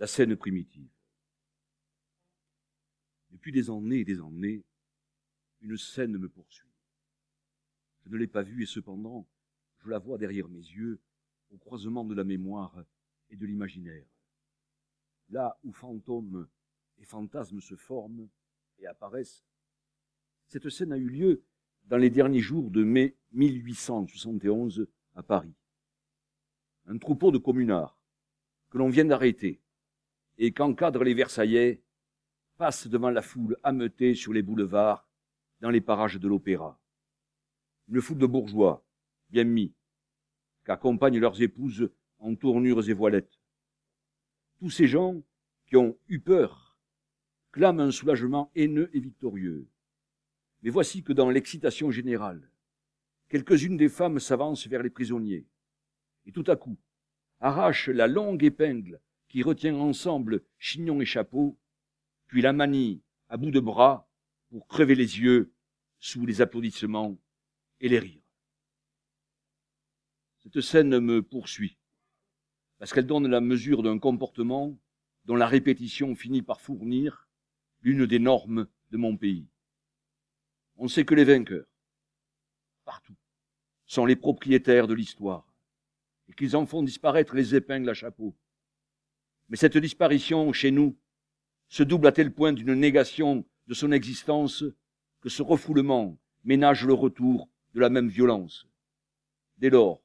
la scène primitive. Depuis des années et des années, une scène me poursuit. Je ne l'ai pas vue et cependant, je la vois derrière mes yeux, au croisement de la mémoire et de l'imaginaire. Là où fantômes et fantasmes se forment et apparaissent, cette scène a eu lieu dans les derniers jours de mai 1871 à Paris. Un troupeau de communards que l'on vient d'arrêter et qu'encadrent les Versaillais passe devant la foule ameutée sur les boulevards dans les parages de l'opéra. Une foule de bourgeois, bien mis, qu'accompagnent leurs épouses en tournures et voilettes. Tous ces gens qui ont eu peur clament un soulagement haineux et victorieux. Mais voici que dans l'excitation générale, quelques-unes des femmes s'avancent vers les prisonniers, et tout à coup arrachent la longue épingle qui retient ensemble chignon et chapeau, puis la manie à bout de bras pour crever les yeux sous les applaudissements et les rires. Cette scène me poursuit, parce qu'elle donne la mesure d'un comportement dont la répétition finit par fournir l'une des normes de mon pays. On sait que les vainqueurs, partout, sont les propriétaires de l'histoire, et qu'ils en font disparaître les épingles à chapeau. Mais cette disparition, chez nous, se double à tel point d'une négation de son existence que ce refoulement ménage le retour de la même violence. Dès lors,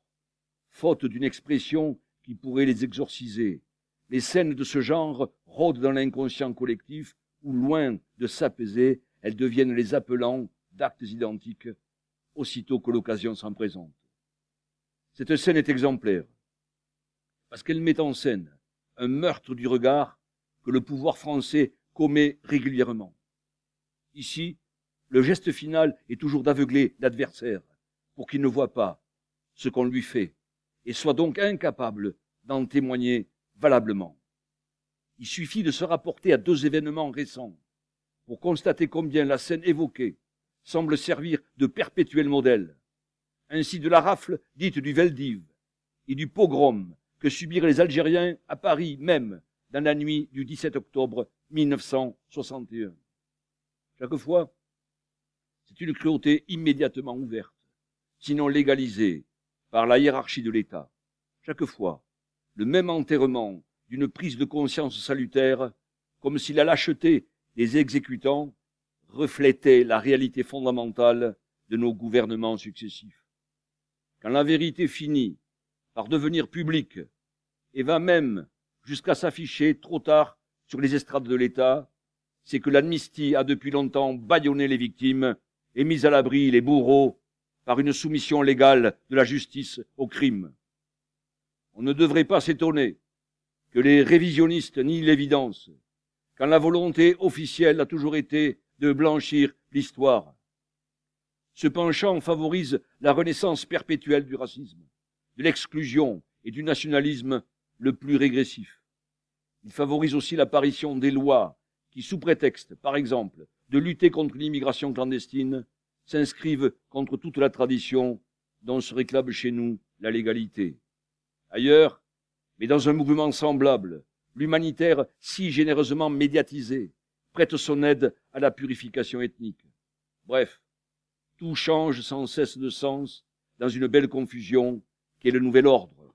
faute d'une expression qui pourrait les exorciser. Les scènes de ce genre rôdent dans l'inconscient collectif où, loin de s'apaiser, elles deviennent les appelant d'actes identiques aussitôt que l'occasion s'en présente. Cette scène est exemplaire parce qu'elle met en scène un meurtre du regard que le pouvoir français commet régulièrement. Ici, le geste final est toujours d'aveugler l'adversaire pour qu'il ne voie pas ce qu'on lui fait et soit donc incapable d'en témoigner valablement. Il suffit de se rapporter à deux événements récents pour constater combien la scène évoquée semble servir de perpétuel modèle, ainsi de la rafle dite du Veldiv et du pogrom que subirent les Algériens à Paris même dans la nuit du 17 octobre 1961. Chaque fois, c'est une cruauté immédiatement ouverte, sinon légalisée, par la hiérarchie de l'État. Chaque fois, le même enterrement d'une prise de conscience salutaire, comme si la lâcheté des exécutants reflétait la réalité fondamentale de nos gouvernements successifs. Quand la vérité finit par devenir publique et va même jusqu'à s'afficher trop tard sur les estrades de l'État, c'est que l'amnistie a depuis longtemps bâillonné les victimes et mis à l'abri les bourreaux par une soumission légale de la justice au crime. On ne devrait pas s'étonner que les révisionnistes nient l'évidence, quand la volonté officielle a toujours été de blanchir l'histoire. Ce penchant favorise la renaissance perpétuelle du racisme, de l'exclusion et du nationalisme le plus régressif. Il favorise aussi l'apparition des lois qui, sous prétexte, par exemple, de lutter contre l'immigration clandestine, s'inscrivent contre toute la tradition dont se réclame chez nous la légalité. Ailleurs, mais dans un mouvement semblable, l'humanitaire si généreusement médiatisé prête son aide à la purification ethnique. Bref, tout change sans cesse de sens dans une belle confusion qui est le nouvel ordre.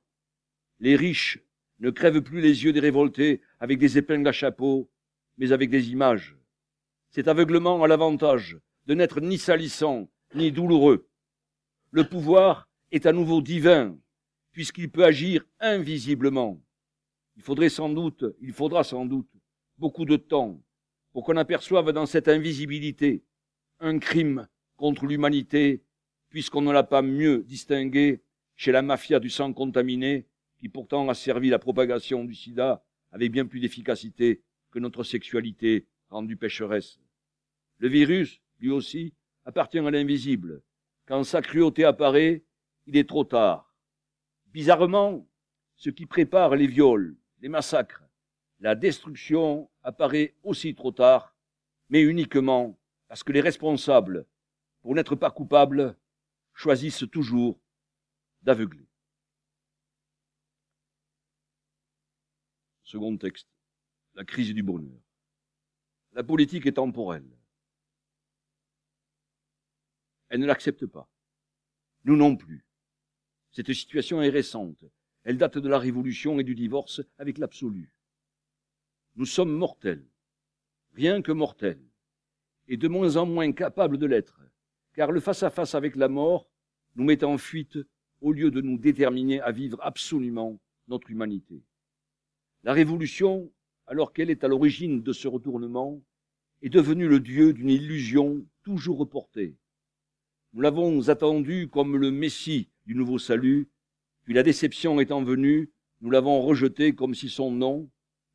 Les riches ne crèvent plus les yeux des révoltés avec des épingles à chapeau, mais avec des images. Cet aveuglement a l'avantage de n'être ni salissant, ni douloureux. Le pouvoir est à nouveau divin, puisqu'il peut agir invisiblement. Il faudrait sans doute, il faudra sans doute beaucoup de temps pour qu'on aperçoive dans cette invisibilité un crime contre l'humanité, puisqu'on ne l'a pas mieux distingué chez la mafia du sang contaminé, qui pourtant a servi la propagation du sida avec bien plus d'efficacité que notre sexualité rendue pécheresse. Le virus, lui aussi, appartient à l'invisible. Quand sa cruauté apparaît, il est trop tard. Bizarrement, ce qui prépare les viols, les massacres, la destruction apparaît aussi trop tard, mais uniquement parce que les responsables, pour n'être pas coupables, choisissent toujours d'aveugler. Second texte. la crise du bonheur. La politique est temporelle. Elle ne l'accepte pas. Nous non plus. Cette situation est récente. Elle date de la Révolution et du divorce avec l'absolu. Nous sommes mortels, rien que mortels, et de moins en moins capables de l'être, car le face-à-face avec la mort nous met en fuite au lieu de nous déterminer à vivre absolument notre humanité. La Révolution, alors qu'elle est à l'origine de ce retournement, est devenue le dieu d'une illusion toujours reportée. Nous l'avons attendu comme le Messie du nouveau salut, puis la déception étant venue, nous l'avons rejeté comme si son nom,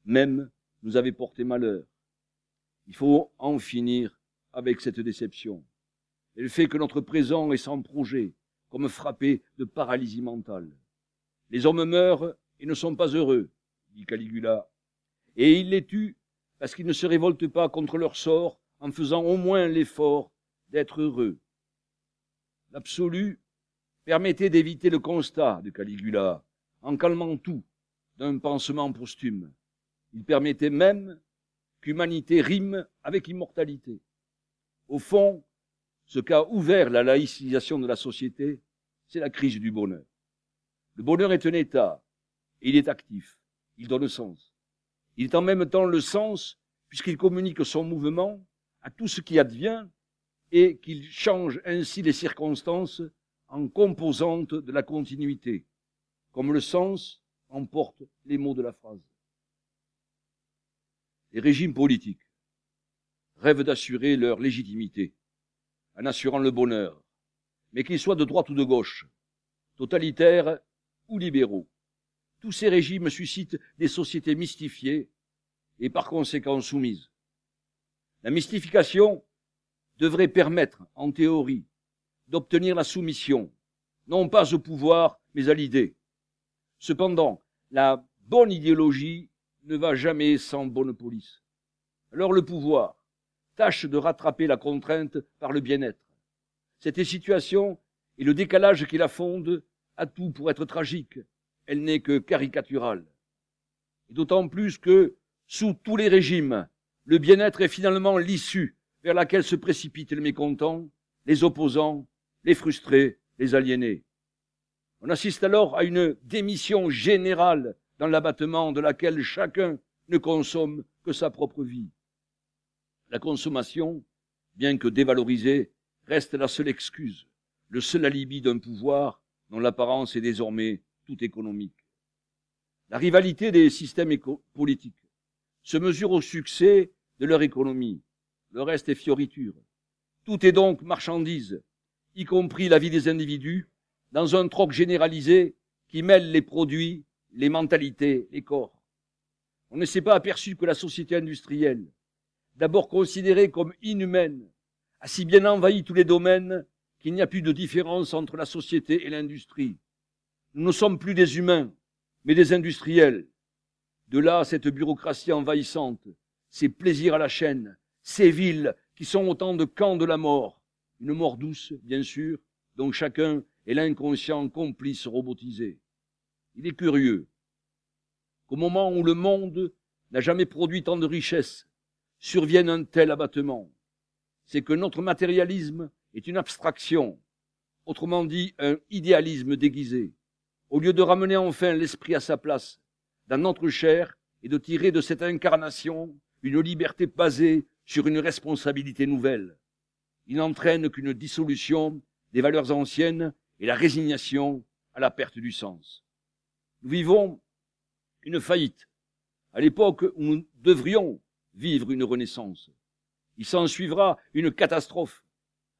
même, nous avait porté malheur. Il faut en finir avec cette déception. Elle fait que notre présent est sans projet, comme frappé de paralysie mentale. Les hommes meurent et ne sont pas heureux, dit Caligula, et ils les tuent parce qu'ils ne se révoltent pas contre leur sort en faisant au moins l'effort d'être heureux. L'absolu permettait d'éviter le constat de Caligula en calmant tout d'un pansement posthume. Il permettait même qu'humanité rime avec immortalité. Au fond, ce qu'a ouvert la laïcisation de la société, c'est la crise du bonheur. Le bonheur est un état, et il est actif, il donne sens. Il est en même temps le sens, puisqu'il communique son mouvement à tout ce qui advient et qu'il change ainsi les circonstances en composantes de la continuité, comme le sens emporte les mots de la phrase. Les régimes politiques rêvent d'assurer leur légitimité en assurant le bonheur, mais qu'ils soient de droite ou de gauche, totalitaires ou libéraux. Tous ces régimes suscitent des sociétés mystifiées et par conséquent soumises. La mystification devrait permettre, en théorie, d'obtenir la soumission, non pas au pouvoir, mais à l'idée. Cependant, la bonne idéologie ne va jamais sans bonne police. Alors le pouvoir tâche de rattraper la contrainte par le bien-être. Cette situation et le décalage qui la fonde a tout pour être tragique. Elle n'est que caricaturale. Et d'autant plus que, sous tous les régimes, le bien-être est finalement l'issue vers laquelle se précipitent les mécontents, les opposants, les frustrés, les aliénés. On assiste alors à une démission générale dans l'abattement de laquelle chacun ne consomme que sa propre vie. La consommation, bien que dévalorisée, reste la seule excuse, le seul alibi d'un pouvoir dont l'apparence est désormais tout économique. La rivalité des systèmes politiques se mesure au succès de leur économie. Le reste est fioriture. Tout est donc marchandise, y compris la vie des individus, dans un troc généralisé qui mêle les produits, les mentalités, les corps. On ne s'est pas aperçu que la société industrielle, d'abord considérée comme inhumaine, a si bien envahi tous les domaines qu'il n'y a plus de différence entre la société et l'industrie. Nous ne sommes plus des humains, mais des industriels. De là cette bureaucratie envahissante, ces plaisirs à la chaîne, ces villes qui sont autant de camps de la mort, une mort douce, bien sûr, dont chacun est l'inconscient complice robotisé. Il est curieux qu'au moment où le monde n'a jamais produit tant de richesses, survienne un tel abattement. C'est que notre matérialisme est une abstraction, autrement dit un idéalisme déguisé. Au lieu de ramener enfin l'esprit à sa place dans notre chair et de tirer de cette incarnation une liberté basée sur une responsabilité nouvelle. Il n'entraîne qu'une dissolution des valeurs anciennes et la résignation à la perte du sens. Nous vivons une faillite à l'époque où nous devrions vivre une renaissance. Il s'en suivra une catastrophe.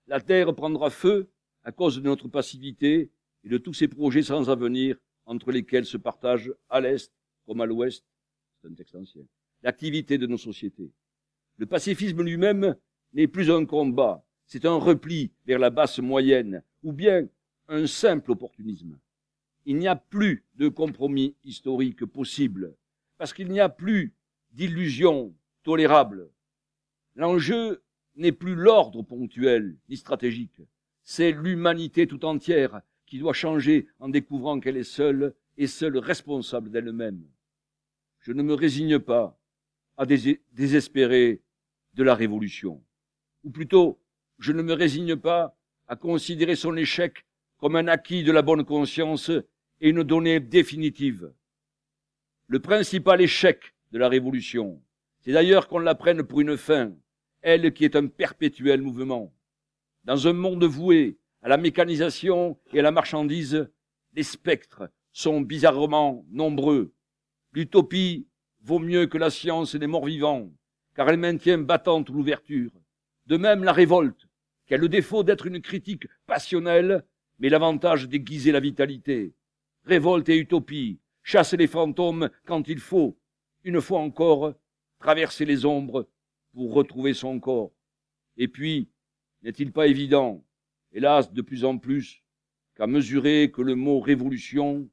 La terre prendra feu à cause de notre passivité et de tous ces projets sans avenir entre lesquels se partagent à l'est comme à l'ouest, c'est un texte ancien, l'activité de nos sociétés. Le pacifisme lui-même n'est plus un combat, c'est un repli vers la basse moyenne, ou bien un simple opportunisme. Il n'y a plus de compromis historique possible, parce qu'il n'y a plus d'illusions tolérables. L'enjeu n'est plus l'ordre ponctuel ni stratégique, c'est l'humanité tout entière qui doit changer en découvrant qu'elle est seule et seule responsable d'elle-même. Je ne me résigne pas à désespérer de la révolution. Ou plutôt, je ne me résigne pas à considérer son échec comme un acquis de la bonne conscience et une donnée définitive. Le principal échec de la révolution, c'est d'ailleurs qu'on la prenne pour une fin, elle qui est un perpétuel mouvement. Dans un monde voué à la mécanisation et à la marchandise, les spectres sont bizarrement nombreux. L'utopie vaut mieux que la science des morts vivants, car elle maintient battante l'ouverture. De même la révolte, qui a le défaut d'être une critique passionnelle, mais l'avantage d'aiguiser la vitalité. Révolte et utopie, chasse les fantômes quand il faut, une fois encore, traverser les ombres pour retrouver son corps. Et puis, n'est-il pas évident, hélas de plus en plus, qu'à mesurer que le mot révolution,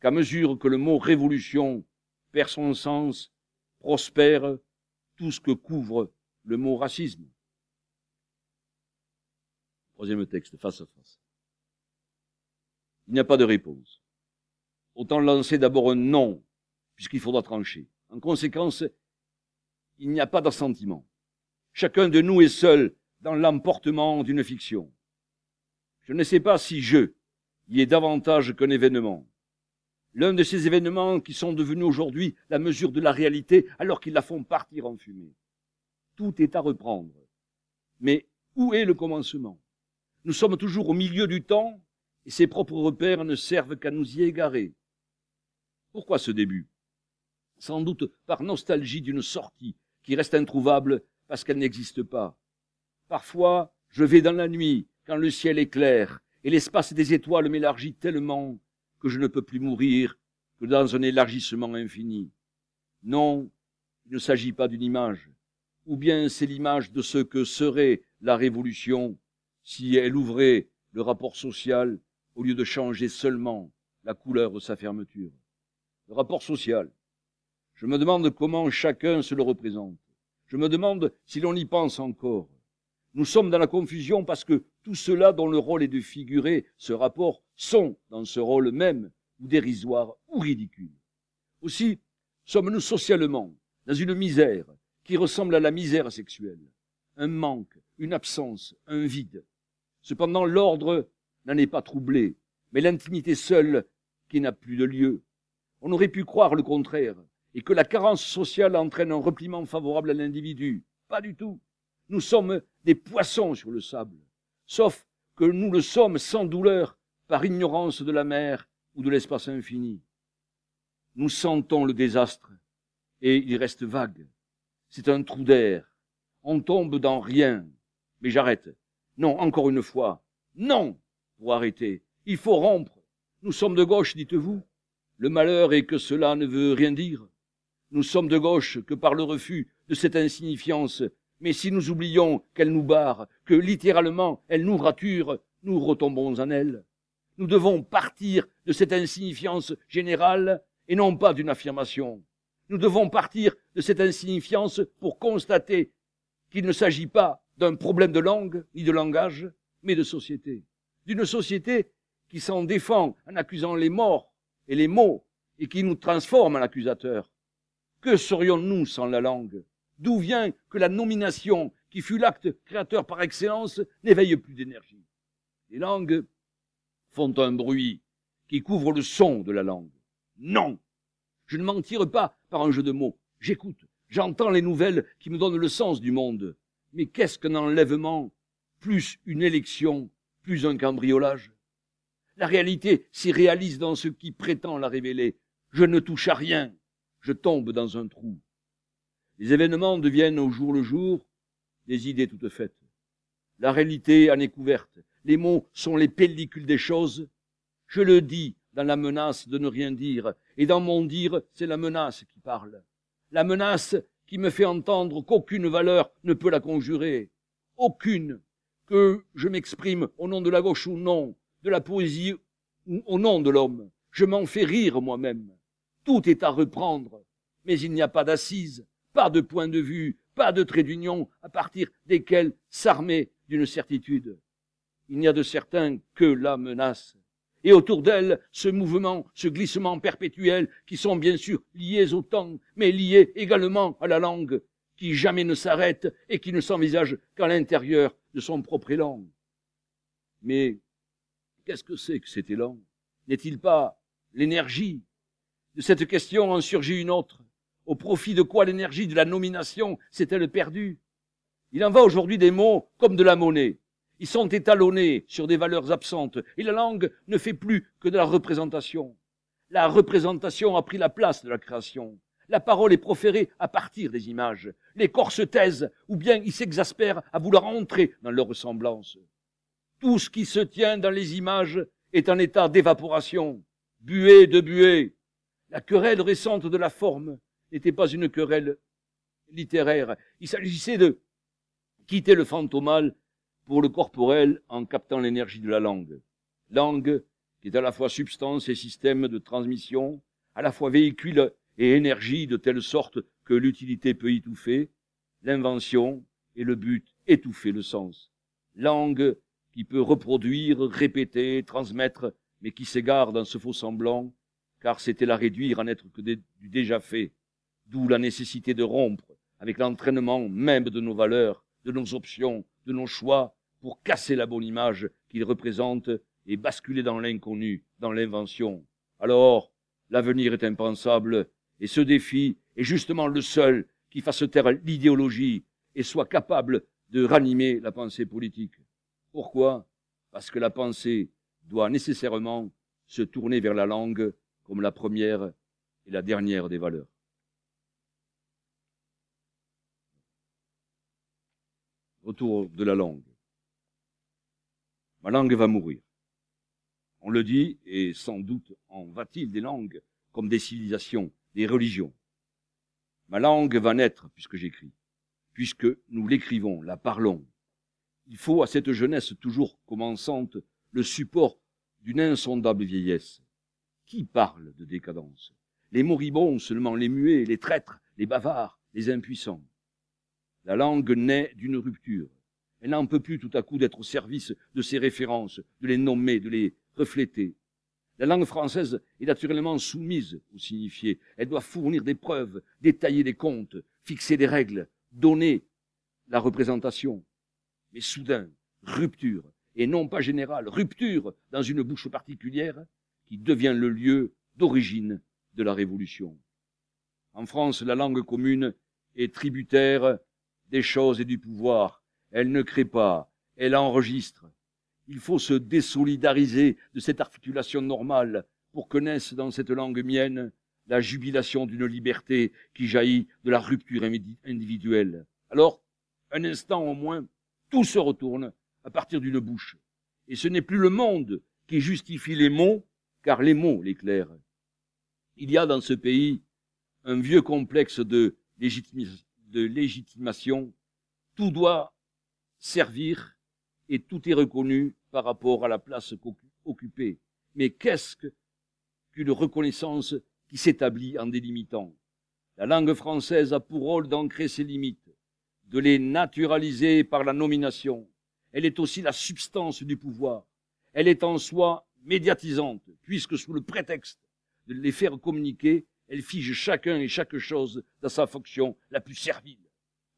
qu'à mesure que le mot révolution perd son sens, prospère tout ce que couvre le mot racisme? Troisième texte, face à face. Il n'y a pas de réponse. Autant lancer d'abord un non, puisqu'il faudra trancher. En conséquence, il n'y a pas d'assentiment. Chacun de nous est seul dans l'emportement d'une fiction. Je ne sais pas si je y est davantage qu'un événement. L'un de ces événements qui sont devenus aujourd'hui la mesure de la réalité alors qu'ils la font partir en fumée. Tout est à reprendre. Mais où est le commencement? Nous sommes toujours au milieu du temps et ses propres repères ne servent qu'à nous y égarer. Pourquoi ce début? Sans doute par nostalgie d'une sortie qui reste introuvable parce qu'elle n'existe pas. Parfois, je vais dans la nuit, quand le ciel est clair, et l'espace des étoiles m'élargit tellement que je ne peux plus mourir que dans un élargissement infini. Non, il ne s'agit pas d'une image, ou bien c'est l'image de ce que serait la révolution si elle ouvrait le rapport social au lieu de changer seulement la couleur de sa fermeture. Le rapport social. Je me demande comment chacun se le représente. Je me demande si l'on y pense encore. Nous sommes dans la confusion parce que tous ceux-là dont le rôle est de figurer ce rapport sont dans ce rôle même, ou dérisoire ou ridicule. Aussi, sommes-nous socialement dans une misère qui ressemble à la misère sexuelle, un manque, une absence, un vide. Cependant, l'ordre n'en est pas troublé, mais l'intimité seule qui n'a plus de lieu. On aurait pu croire le contraire, et que la carence sociale entraîne un repliement favorable à l'individu. Pas du tout. Nous sommes des poissons sur le sable, sauf que nous le sommes sans douleur par ignorance de la mer ou de l'espace infini. Nous sentons le désastre et il reste vague. C'est un trou d'air. On tombe dans rien. Mais j'arrête. Non, encore une fois. Non, pour arrêter. Il faut rompre. Nous sommes de gauche, dites-vous. Le malheur est que cela ne veut rien dire. Nous sommes de gauche que par le refus de cette insignifiance mais si nous oublions qu'elle nous barre, que littéralement elle nous rature, nous retombons en elle. Nous devons partir de cette insignifiance générale et non pas d'une affirmation. Nous devons partir de cette insignifiance pour constater qu'il ne s'agit pas d'un problème de langue ni de langage, mais de société. D'une société qui s'en défend en accusant les morts et les mots et qui nous transforme en accusateurs. Que serions-nous sans la langue? D'où vient que la nomination, qui fut l'acte créateur par excellence, n'éveille plus d'énergie? Les langues font un bruit qui couvre le son de la langue. Non Je ne m'en tire pas par un jeu de mots. J'écoute, j'entends les nouvelles qui me donnent le sens du monde. Mais qu'est-ce qu'un enlèvement, plus une élection, plus un cambriolage? La réalité s'y réalise dans ce qui prétend la révéler. Je ne touche à rien, je tombe dans un trou. Les événements deviennent au jour le jour des idées toutes faites. La réalité en est couverte. Les mots sont les pellicules des choses. Je le dis dans la menace de ne rien dire. Et dans mon dire, c'est la menace qui parle. La menace qui me fait entendre qu'aucune valeur ne peut la conjurer. Aucune. Que je m'exprime au nom de la gauche ou non, de la poésie ou au nom de l'homme. Je m'en fais rire moi-même. Tout est à reprendre. Mais il n'y a pas d'assises pas de point de vue, pas de trait d'union à partir desquels s'armer d'une certitude. Il n'y a de certain que la menace. et autour d'elle ce mouvement, ce glissement perpétuel qui sont bien sûr liés au temps, mais liés également à la langue, qui jamais ne s'arrête et qui ne s'envisage qu'à l'intérieur de son propre élan. Mais qu'est-ce que c'est que cet élan? N'est-il pas l'énergie? De cette question en surgit une autre. Au profit de quoi l'énergie de la nomination s'est-elle perdue? Il en va aujourd'hui des mots comme de la monnaie. Ils sont étalonnés sur des valeurs absentes et la langue ne fait plus que de la représentation. La représentation a pris la place de la création. La parole est proférée à partir des images. Les corps se taisent ou bien ils s'exaspèrent à vouloir entrer dans leur ressemblance. Tout ce qui se tient dans les images est en état d'évaporation, buée de buée. La querelle récente de la forme n'était pas une querelle littéraire. Il s'agissait de quitter le fantomal pour le corporel en captant l'énergie de la langue. Langue qui est à la fois substance et système de transmission, à la fois véhicule et énergie de telle sorte que l'utilité peut étouffer, l'invention et le but étouffer le sens. Langue qui peut reproduire, répéter, transmettre, mais qui s'égare dans ce faux semblant, car c'était la réduire à n'être que du déjà fait, d'où la nécessité de rompre avec l'entraînement même de nos valeurs, de nos options, de nos choix, pour casser la bonne image qu'il représente et basculer dans l'inconnu, dans l'invention. Alors, l'avenir est impensable, et ce défi est justement le seul qui fasse taire l'idéologie et soit capable de ranimer la pensée politique. Pourquoi? Parce que la pensée doit nécessairement se tourner vers la langue comme la première et la dernière des valeurs. Retour de la langue. Ma langue va mourir. On le dit, et sans doute en va-t-il des langues comme des civilisations, des religions. Ma langue va naître puisque j'écris, puisque nous l'écrivons, la parlons. Il faut à cette jeunesse toujours commençante le support d'une insondable vieillesse. Qui parle de décadence? Les moribonds, seulement les muets, les traîtres, les bavards, les impuissants. La langue naît d'une rupture. Elle n'en peut plus tout à coup d'être au service de ses références, de les nommer, de les refléter. La langue française est naturellement soumise au signifié. Elle doit fournir des preuves, détailler des comptes, fixer des règles, donner la représentation. Mais soudain, rupture, et non pas générale, rupture dans une bouche particulière qui devient le lieu d'origine de la révolution. En France, la langue commune est tributaire des choses et du pouvoir, elle ne crée pas, elle enregistre. Il faut se désolidariser de cette articulation normale pour que naisse dans cette langue mienne la jubilation d'une liberté qui jaillit de la rupture individuelle. Alors, un instant au moins, tout se retourne à partir d'une bouche. Et ce n'est plus le monde qui justifie les mots, car les mots l'éclairent. Il y a dans ce pays un vieux complexe de, légitimation. Tout doit servir et tout est reconnu par rapport à la place occupée. Mais qu'est-ce qu'une reconnaissance qui s'établit en délimitant? La langue française a pour rôle d'ancrer ses limites, de les naturaliser par la nomination. Elle est aussi la substance du pouvoir. Elle est en soi médiatisante, puisque sous le prétexte de les faire communiquer, elle fige chacun et chaque chose dans sa fonction la plus servile.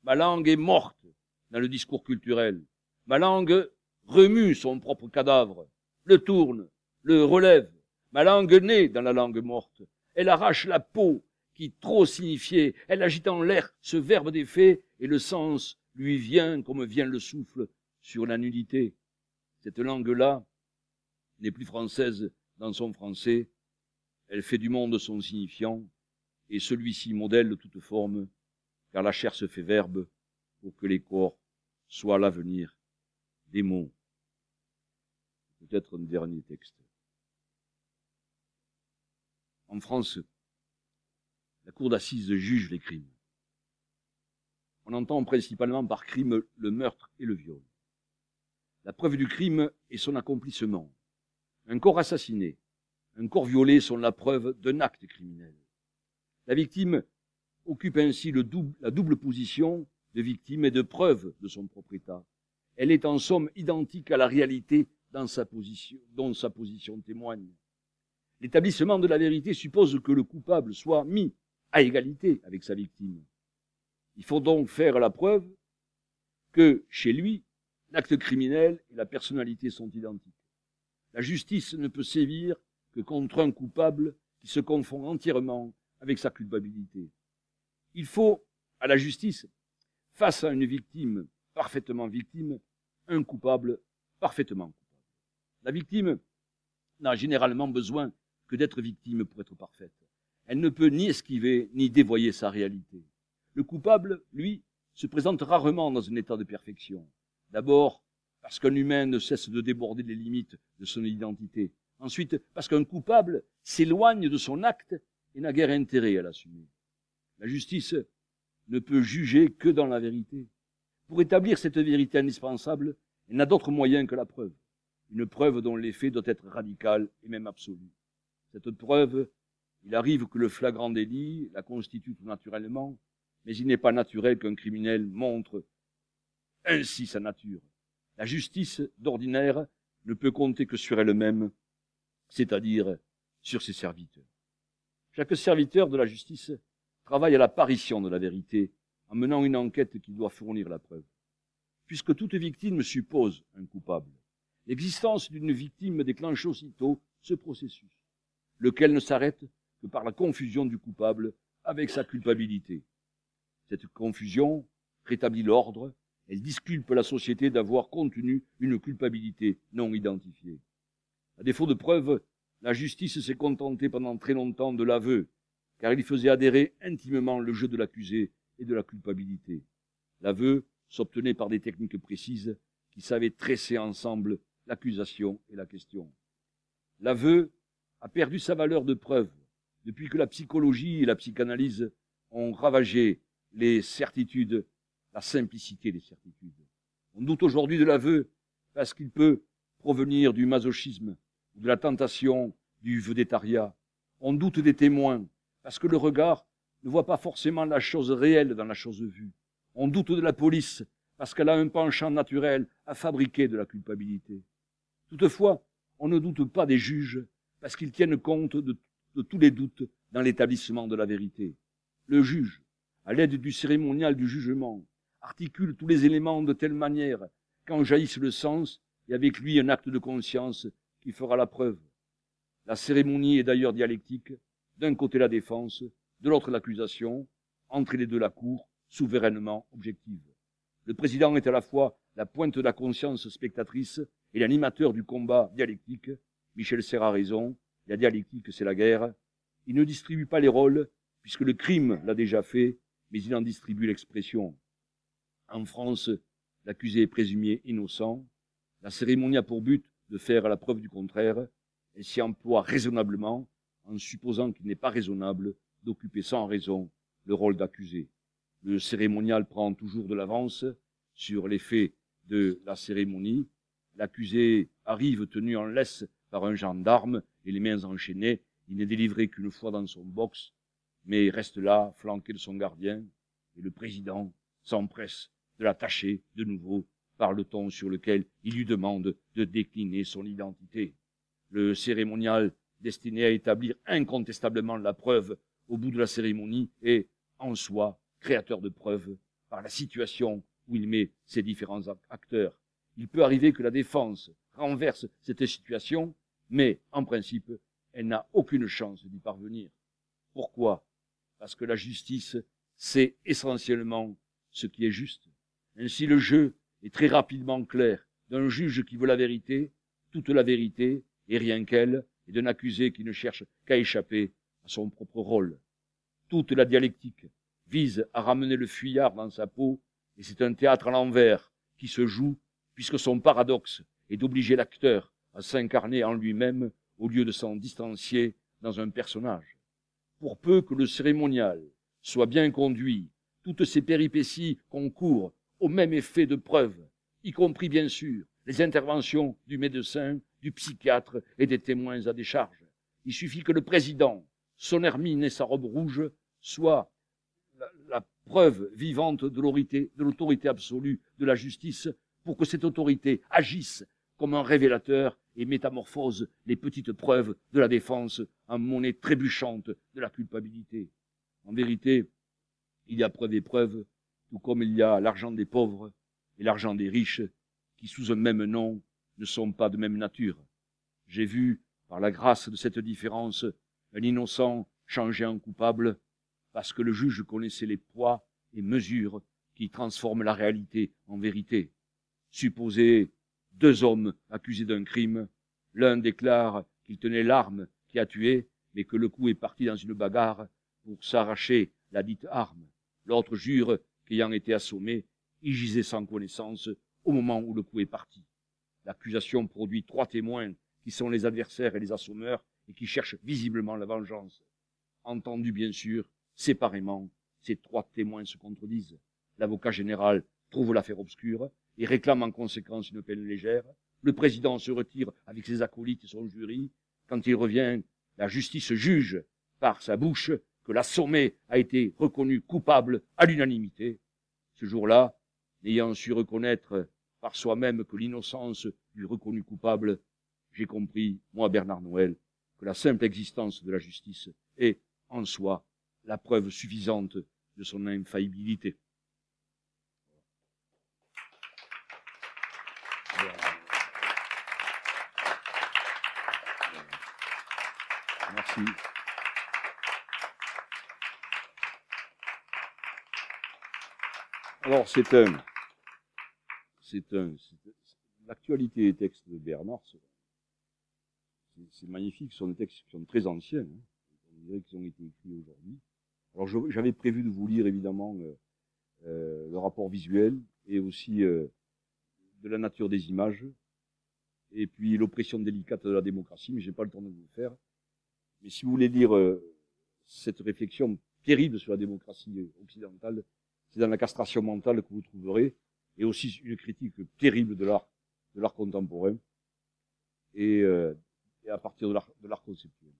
Ma langue est morte, dans le discours culturel. Ma langue remue son propre cadavre, le tourne, le relève. Ma langue naît dans la langue morte. Elle arrache la peau qui trop signifiait. Elle agite en l'air ce verbe des faits et le sens lui vient comme vient le souffle sur la nudité. Cette langue-là n'est plus française dans son français. Elle fait du monde son signifiant et celui-ci modèle toute forme, car la chair se fait verbe pour que les corps soient l'avenir des mots. Peut-être un dernier texte. En France, la cour d'assises juge les crimes. On entend principalement par crime le meurtre et le viol. La preuve du crime est son accomplissement. Un corps assassiné, un corps violé sont la preuve d'un acte criminel. La victime occupe ainsi la double position de victime et de preuve de son propre état. Elle est en somme identique à la réalité dans sa position, dont sa position témoigne. L'établissement de la vérité suppose que le coupable soit mis à égalité avec sa victime. Il faut donc faire la preuve que chez lui, l'acte criminel et la personnalité sont identiques. La justice ne peut sévir que contre un coupable qui se confond entièrement avec sa culpabilité. Il faut à la justice, face à une victime parfaitement victime, un coupable parfaitement coupable. La victime n'a généralement besoin que d'être victime pour être parfaite. Elle ne peut ni esquiver ni dévoyer sa réalité. Le coupable, lui, se présente rarement dans un état de perfection. D'abord, parce qu'un humain ne cesse de déborder les limites de son identité. Ensuite, parce qu'un coupable s'éloigne de son acte et n'a guère intérêt à l'assumer. La justice ne peut juger que dans la vérité. Pour établir cette vérité indispensable, elle n'a d'autre moyen que la preuve. Une preuve dont l'effet doit être radical et même absolu. Cette preuve, il arrive que le flagrant délit la constitue tout naturellement, mais il n'est pas naturel qu'un criminel montre ainsi sa nature. La justice, d'ordinaire, ne peut compter que sur elle-même, c'est-à-dire sur ses serviteurs. Chaque serviteur de la justice travaille à l'apparition de la vérité en menant une enquête qui doit fournir la preuve. Puisque toute victime suppose un coupable, l'existence d'une victime déclenche aussitôt ce processus, lequel ne s'arrête que par la confusion du coupable avec sa culpabilité. Cette confusion rétablit l'ordre, elle disculpe la société d'avoir contenu une culpabilité non identifiée. À défaut de preuves, la justice s'est contentée pendant très longtemps de l'aveu, car il faisait adhérer intimement le jeu de l'accusé et de la culpabilité. L'aveu s'obtenait par des techniques précises qui savaient tresser ensemble l'accusation et la question. L'aveu a perdu sa valeur de preuve depuis que la psychologie et la psychanalyse ont ravagé les certitudes, la simplicité des certitudes. On doute aujourd'hui de l'aveu parce qu'il peut provenir du masochisme, de la tentation du vedettariat. On doute des témoins parce que le regard ne voit pas forcément la chose réelle dans la chose vue. On doute de la police parce qu'elle a un penchant naturel à fabriquer de la culpabilité. Toutefois, on ne doute pas des juges parce qu'ils tiennent compte de, de tous les doutes dans l'établissement de la vérité. Le juge, à l'aide du cérémonial du jugement, articule tous les éléments de telle manière qu'en jaillisse le sens et avec lui un acte de conscience qui fera la preuve. La cérémonie est d'ailleurs dialectique d'un côté la défense, de l'autre l'accusation, entre les deux la cour, souverainement objective. Le président est à la fois la pointe de la conscience spectatrice et l'animateur du combat dialectique. Michel Serra a raison, la dialectique c'est la guerre. Il ne distribue pas les rôles, puisque le crime l'a déjà fait, mais il en distribue l'expression. En France, l'accusé est présumé innocent. La cérémonie a pour but de faire la preuve du contraire. Elle s'y emploie raisonnablement en supposant qu'il n'est pas raisonnable d'occuper sans raison le rôle d'accusé. Le cérémonial prend toujours de l'avance sur les faits de la cérémonie. L'accusé arrive tenu en laisse par un gendarme et les mains enchaînées. Il n'est délivré qu'une fois dans son box, mais reste là, flanqué de son gardien, et le président s'empresse de l'attacher de nouveau par le ton sur lequel il lui demande de décliner son identité. Le cérémonial destiné à établir incontestablement la preuve au bout de la cérémonie et, en soi, créateur de preuves par la situation où il met ses différents acteurs. Il peut arriver que la défense renverse cette situation, mais, en principe, elle n'a aucune chance d'y parvenir. Pourquoi? Parce que la justice, c'est essentiellement ce qui est juste. Ainsi, le jeu est très rapidement clair d'un juge qui veut la vérité, toute la vérité, et rien qu'elle, et d'un accusé qui ne cherche qu'à échapper à son propre rôle. Toute la dialectique vise à ramener le fuyard dans sa peau, et c'est un théâtre à l'envers qui se joue, puisque son paradoxe est d'obliger l'acteur à s'incarner en lui-même au lieu de s'en distancier dans un personnage. Pour peu que le cérémonial soit bien conduit, toutes ces péripéties concourent au même effet de preuve, y compris bien sûr les interventions du médecin du psychiatre et des témoins à décharge. Il suffit que le président, son hermine et sa robe rouge soient la, preuve vivante de l'autorité absolue de la justice pour que cette autorité agisse comme un révélateur et métamorphose les petites preuves de la défense en monnaie trébuchante de la culpabilité. En vérité, il y a preuve et preuve, tout comme il y a l'argent des pauvres et l'argent des riches, qui sous un même nom ne sont pas de même nature. J'ai vu, par la grâce de cette différence, un innocent changer en coupable, parce que le juge connaissait les poids et mesures qui transforment la réalité en vérité. Supposez deux hommes accusés d'un crime, l'un déclare qu'il tenait l'arme qui a tué, mais que le coup est parti dans une bagarre pour s'arracher la dite arme. L'autre jure qu'ayant été assommé, il gisait sans connaissance au moment où le coup est parti. L'accusation produit trois témoins qui sont les adversaires et les assommeurs et qui cherchent visiblement la vengeance. Entendu bien sûr, séparément, ces trois témoins se contredisent. L'avocat général trouve l'affaire obscure et réclame en conséquence une peine légère. Le président se retire avec ses acolytes et son jury. Quand il revient, la justice juge par sa bouche que a été reconnu coupable à l'unanimité. Ce jour-là, n'ayant su reconnaître par soi-même que l'innocence lui reconnu coupable, j'ai compris, moi Bernard Noël, que la simple existence de la justice est, en soi, la preuve suffisante de son infaillibilité. Merci. Alors, c'est un, c'est un, l'actualité des textes de Bernard, c'est magnifique, ce sont des textes qui sont très anciens, hein. on dirait qu'ils ont été écrits aujourd'hui. Alors, j'avais prévu de vous lire évidemment euh, euh, le rapport visuel et aussi euh, de la nature des images, et puis l'oppression délicate de la démocratie, mais j'ai pas le temps de vous le faire. Mais si vous voulez lire cette réflexion terrible sur la démocratie occidentale, c'est dans la castration mentale que vous trouverez, et aussi une critique terrible de l'art, contemporain, et, euh, et à partir de l'art, de l'art conceptuel.